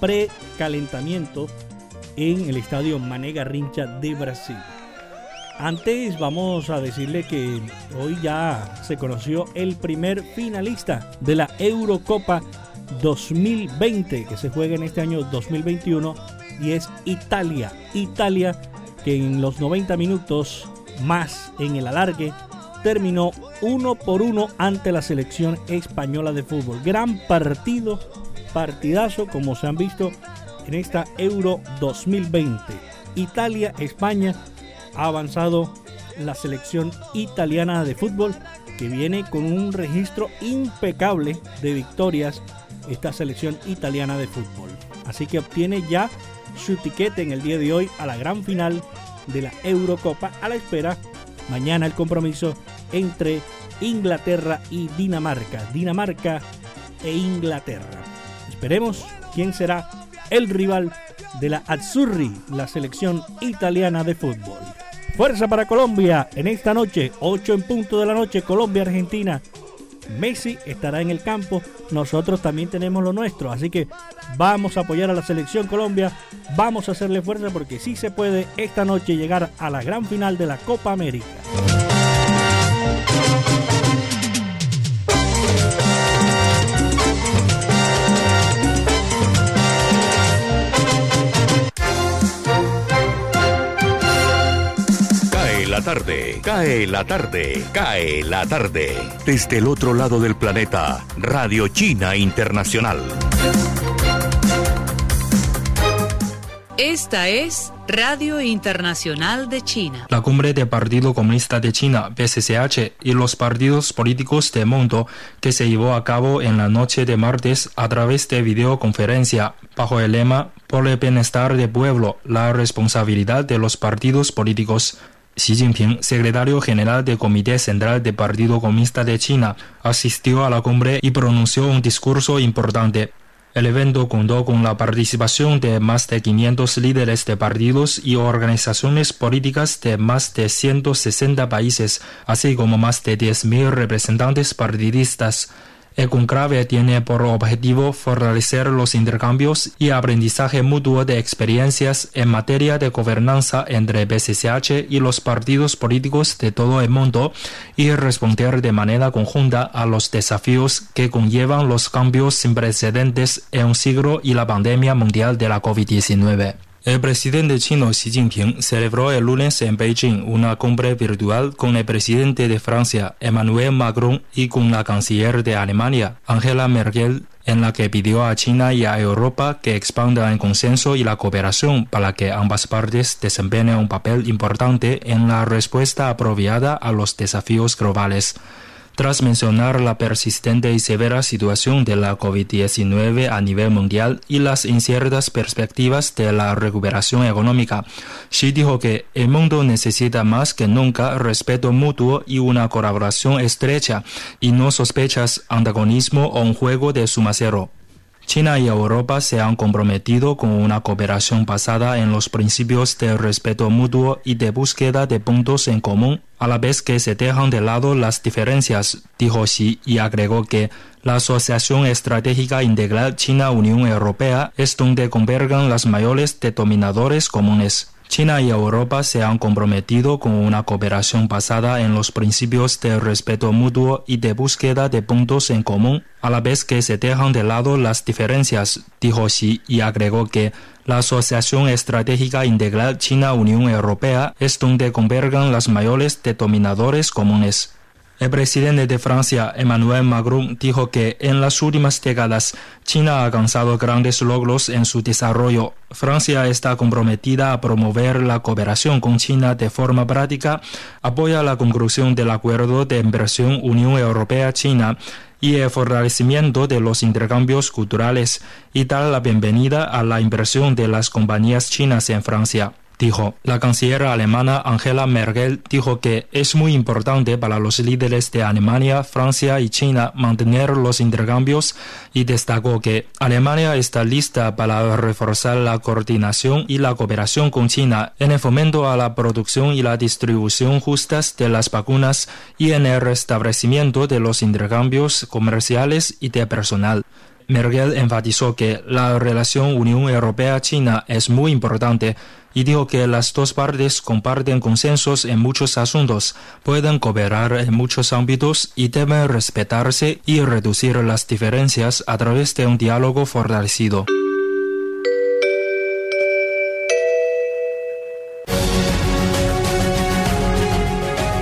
pre-calentamiento en el estadio Manega Rincha de Brasil. Antes vamos a decirle que hoy ya se conoció el primer finalista de la Eurocopa 2020 que se juega en este año 2021 y es Italia. Italia que en los 90 minutos más en el alargue terminó uno por uno ante la selección española de fútbol. Gran partido, partidazo como se han visto en esta Euro 2020. Italia, España ha avanzado la selección italiana de fútbol que viene con un registro impecable de victorias esta selección italiana de fútbol. Así que obtiene ya su tiquete en el día de hoy a la gran final de la Eurocopa a la espera mañana el compromiso entre Inglaterra y Dinamarca. Dinamarca e Inglaterra. Esperemos quién será el rival de la Azzurri, la selección italiana de fútbol. Fuerza para Colombia en esta noche, 8 en punto de la noche, Colombia-Argentina. Messi estará en el campo, nosotros también tenemos lo nuestro, así que vamos a apoyar a la selección Colombia, vamos a hacerle fuerza porque sí se puede esta noche llegar a la gran final de la Copa América. La tarde, cae la tarde, cae la tarde. Desde el otro lado del planeta, Radio China Internacional. Esta es Radio Internacional de China. La cumbre del Partido Comunista de China, PCCH, y los partidos políticos del mundo que se llevó a cabo en la noche de martes a través de videoconferencia bajo el lema Por el bienestar del pueblo, la responsabilidad de los partidos políticos. Xi Jinping, secretario general del Comité Central del Partido Comunista de China, asistió a la cumbre y pronunció un discurso importante. El evento contó con la participación de más de 500 líderes de partidos y organizaciones políticas de más de 160 países, así como más de 10.000 representantes partidistas. El conclave tiene por objetivo fortalecer los intercambios y aprendizaje mutuo de experiencias en materia de gobernanza entre BCCH y los partidos políticos de todo el mundo y responder de manera conjunta a los desafíos que conllevan los cambios sin precedentes en un siglo y la pandemia mundial de la COVID-19. El presidente chino Xi Jinping celebró el lunes en Beijing una cumbre virtual con el presidente de Francia, Emmanuel Macron, y con la canciller de Alemania, Angela Merkel, en la que pidió a China y a Europa que expandan el consenso y la cooperación para que ambas partes desempeñen un papel importante en la respuesta apropiada a los desafíos globales. Tras mencionar la persistente y severa situación de la COVID-19 a nivel mundial y las inciertas perspectivas de la recuperación económica, Xi dijo que el mundo necesita más que nunca respeto mutuo y una colaboración estrecha, y no sospechas, antagonismo o un juego de suma cero. China y Europa se han comprometido con una cooperación basada en los principios de respeto mutuo y de búsqueda de puntos en común a la vez que se dejan de lado las diferencias, dijo Xi y agregó que la Asociación Estratégica Integral China-Unión Europea es donde convergan los mayores denominadores comunes. China y Europa se han comprometido con una cooperación basada en los principios de respeto mutuo y de búsqueda de puntos en común, a la vez que se dejan de lado las diferencias, dijo Xi y agregó que la Asociación Estratégica Integral China-Unión Europea es donde convergan los mayores denominadores comunes. El presidente de Francia, Emmanuel Macron, dijo que en las últimas décadas China ha alcanzado grandes logros en su desarrollo. Francia está comprometida a promover la cooperación con China de forma práctica, apoya la conclusión del acuerdo de inversión Unión Europea-China y el fortalecimiento de los intercambios culturales y da la bienvenida a la inversión de las compañías chinas en Francia dijo. La canciller alemana Angela Merkel dijo que es muy importante para los líderes de Alemania, Francia y China mantener los intercambios y destacó que Alemania está lista para reforzar la coordinación y la cooperación con China en el fomento a la producción y la distribución justas de las vacunas y en el restablecimiento de los intercambios comerciales y de personal. Merkel enfatizó que la relación Unión Europea-China es muy importante y dijo que las dos partes comparten consensos en muchos asuntos, pueden cooperar en muchos ámbitos y deben respetarse y reducir las diferencias a través de un diálogo fortalecido.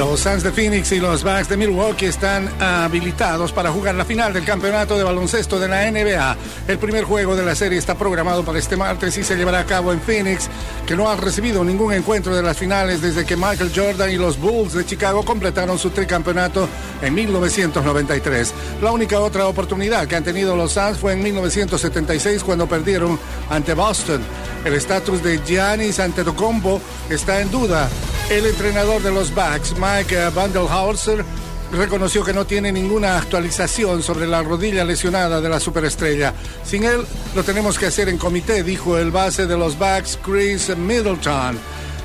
Los Suns de Phoenix y los Bucks de Milwaukee están habilitados para jugar la final del campeonato de baloncesto de la NBA. El primer juego de la serie está programado para este martes y se llevará a cabo en Phoenix, que no ha recibido ningún encuentro de las finales desde que Michael Jordan y los Bulls de Chicago completaron su tricampeonato en 1993. La única otra oportunidad que han tenido los Suns fue en 1976 cuando perdieron ante Boston. El estatus de Giannis Antetokounmpo está en duda. El entrenador de los Bucks, Mike Bandelhauser, reconoció que no tiene ninguna actualización sobre la rodilla lesionada de la superestrella. Sin él, lo tenemos que hacer en comité, dijo el base de los Bucks, Chris Middleton.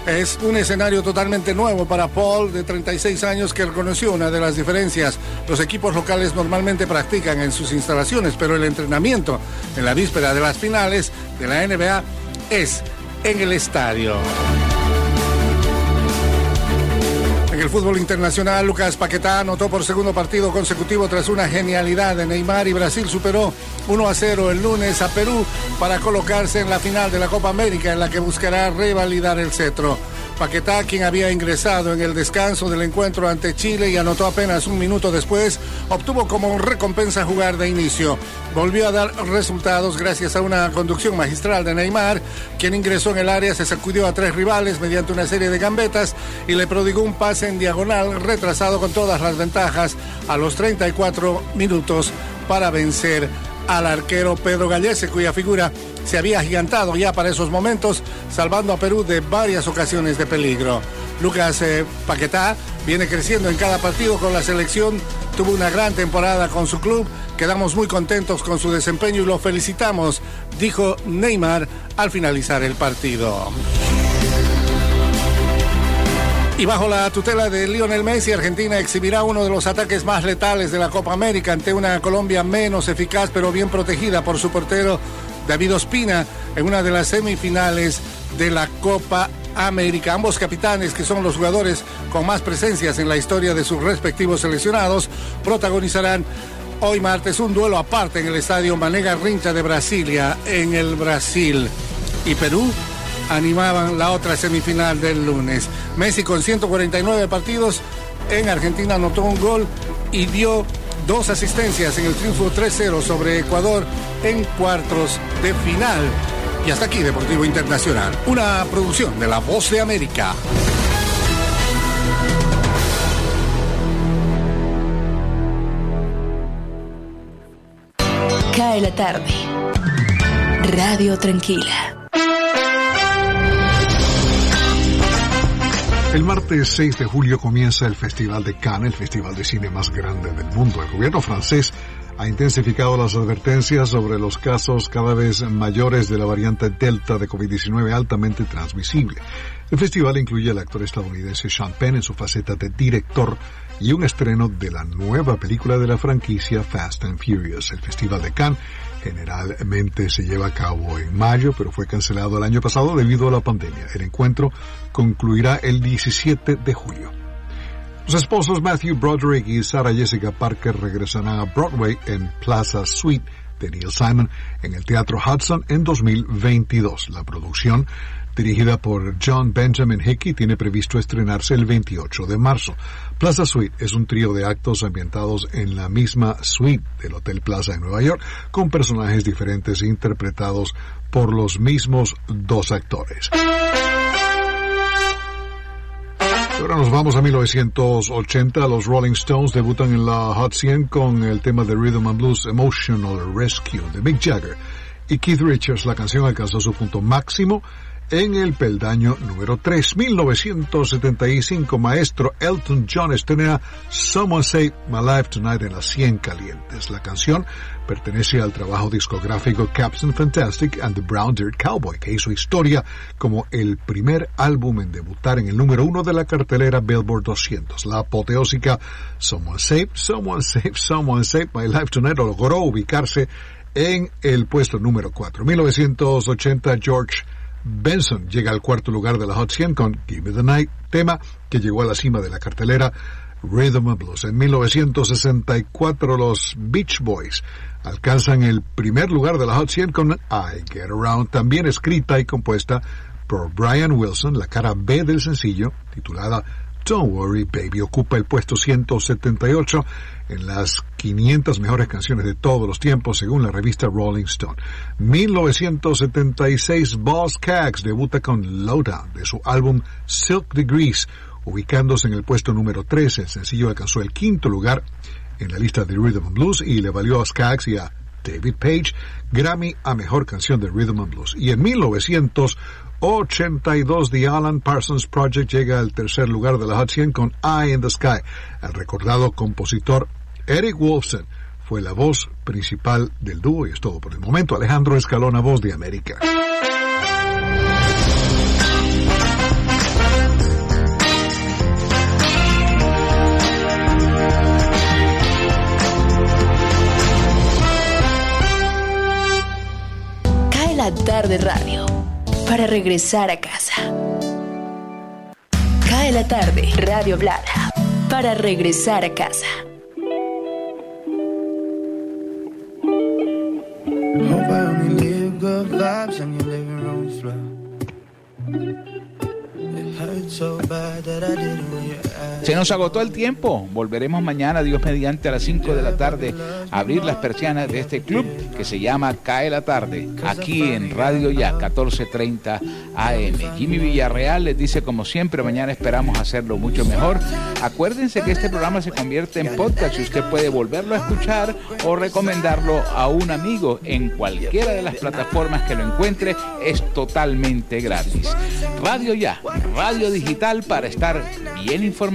Es un escenario totalmente nuevo para Paul, de 36 años, que reconoció una de las diferencias. Los equipos locales normalmente practican en sus instalaciones, pero el entrenamiento en la víspera de las finales de la NBA es en el estadio. El fútbol internacional, Lucas Paquetá anotó por segundo partido consecutivo tras una genialidad de Neymar y Brasil superó 1 a 0 el lunes a Perú para colocarse en la final de la Copa América en la que buscará revalidar el cetro. Paquetá, quien había ingresado en el descanso del encuentro ante Chile y anotó apenas un minuto después, obtuvo como recompensa jugar de inicio. Volvió a dar resultados gracias a una conducción magistral de Neymar, quien ingresó en el área, se sacudió a tres rivales mediante una serie de gambetas y le prodigó un pase en diagonal retrasado con todas las ventajas a los 34 minutos para vencer al arquero Pedro Gallese, cuya figura se había agigantado ya para esos momentos, salvando a Perú de varias ocasiones de peligro. Lucas eh, Paquetá viene creciendo en cada partido con la selección, tuvo una gran temporada con su club, quedamos muy contentos con su desempeño y lo felicitamos, dijo Neymar al finalizar el partido. Y bajo la tutela de Lionel Messi, Argentina exhibirá uno de los ataques más letales de la Copa América ante una Colombia menos eficaz pero bien protegida por su portero David Ospina en una de las semifinales de la Copa América. Ambos capitanes, que son los jugadores con más presencias en la historia de sus respectivos seleccionados, protagonizarán hoy martes un duelo aparte en el estadio Manega Rincha de Brasilia, en el Brasil. Y Perú animaban la otra semifinal del lunes. Messi con 149 partidos en Argentina anotó un gol y dio dos asistencias en el triunfo 3-0 sobre Ecuador en cuartos de final. Y hasta aquí Deportivo Internacional, una producción de La Voz de América. Cae la tarde. Radio Tranquila. El martes 6 de julio comienza el Festival de Cannes, el festival de cine más grande del mundo. El gobierno francés ha intensificado las advertencias sobre los casos cada vez mayores de la variante Delta de COVID-19 altamente transmisible. El festival incluye al actor estadounidense Sean Penn en su faceta de director y un estreno de la nueva película de la franquicia Fast and Furious. El Festival de Cannes generalmente se lleva a cabo en mayo, pero fue cancelado el año pasado debido a la pandemia. El encuentro concluirá el 17 de julio. Los esposos Matthew Broderick y Sarah Jessica Parker regresarán a Broadway en Plaza Suite de Neil Simon en el Teatro Hudson en 2022. La producción dirigida por John Benjamin Hickey, tiene previsto estrenarse el 28 de marzo. Plaza Suite es un trío de actos ambientados en la misma suite del Hotel Plaza en Nueva York, con personajes diferentes interpretados por los mismos dos actores. Ahora nos vamos a 1980. Los Rolling Stones debutan en la Hot 100 con el tema de Rhythm and Blues Emotional Rescue de Mick Jagger y Keith Richards. La canción alcanzó su punto máximo en el peldaño número 3. 1975, maestro Elton John estrena Someone Say My Life Tonight en las 100 calientes. La canción pertenece al trabajo discográfico Captain Fantastic and the Brown Dirt Cowboy, que hizo historia como el primer álbum en debutar en el número uno de la cartelera Billboard 200. La apoteósica Someone Save, Someone Save, Someone Save My Life Tonight logró ubicarse en el puesto número 4. 1980, George Benson llega al cuarto lugar de la Hot 100 con Give Me the Night, tema que llegó a la cima de la cartelera Rhythm and Blues. En 1964 los Beach Boys alcanzan el primer lugar de la Hot 100 con I Get Around, también escrita y compuesta por Brian Wilson, la cara B del sencillo, titulada Don't Worry Baby, ocupa el puesto 178 en las 500 mejores canciones de todos los tiempos según la revista Rolling Stone. 1976 Boss Cags debuta con Lowdown de su álbum Silk Degrees, ubicándose en el puesto número 13. El sencillo alcanzó el quinto lugar en la lista de Rhythm and Blues y le valió a Skaggs y a David Page Grammy a Mejor Canción de Rhythm and Blues. Y en 82. The Alan Parsons Project llega al tercer lugar de la Hot 100 con Eye in the Sky. El recordado compositor Eric Wolfson fue la voz principal del dúo y es todo por el momento. Alejandro Escalona, voz de América. Cae la tarde radio para regresar a casa. Cae la tarde, Radio Blada, para regresar a casa. Se nos agotó el tiempo. Volveremos mañana, Dios mediante, a las 5 de la tarde a abrir las persianas de este club que se llama Cae la Tarde, aquí en Radio Ya, 1430 AM. Jimmy Villarreal les dice, como siempre, mañana esperamos hacerlo mucho mejor. Acuérdense que este programa se convierte en podcast y usted puede volverlo a escuchar o recomendarlo a un amigo en cualquiera de las plataformas que lo encuentre. Es totalmente gratis. Radio Ya, radio digital para estar bien informado.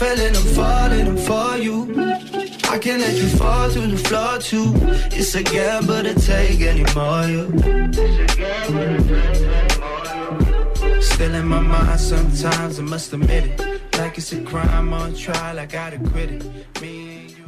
And I'm falling, I'm for you. I can't let you fall to the floor too. It's a gamble to take anymore. You. Still in my mind sometimes, I must admit it. Like it's a crime on trial, I gotta quit it. Me and you.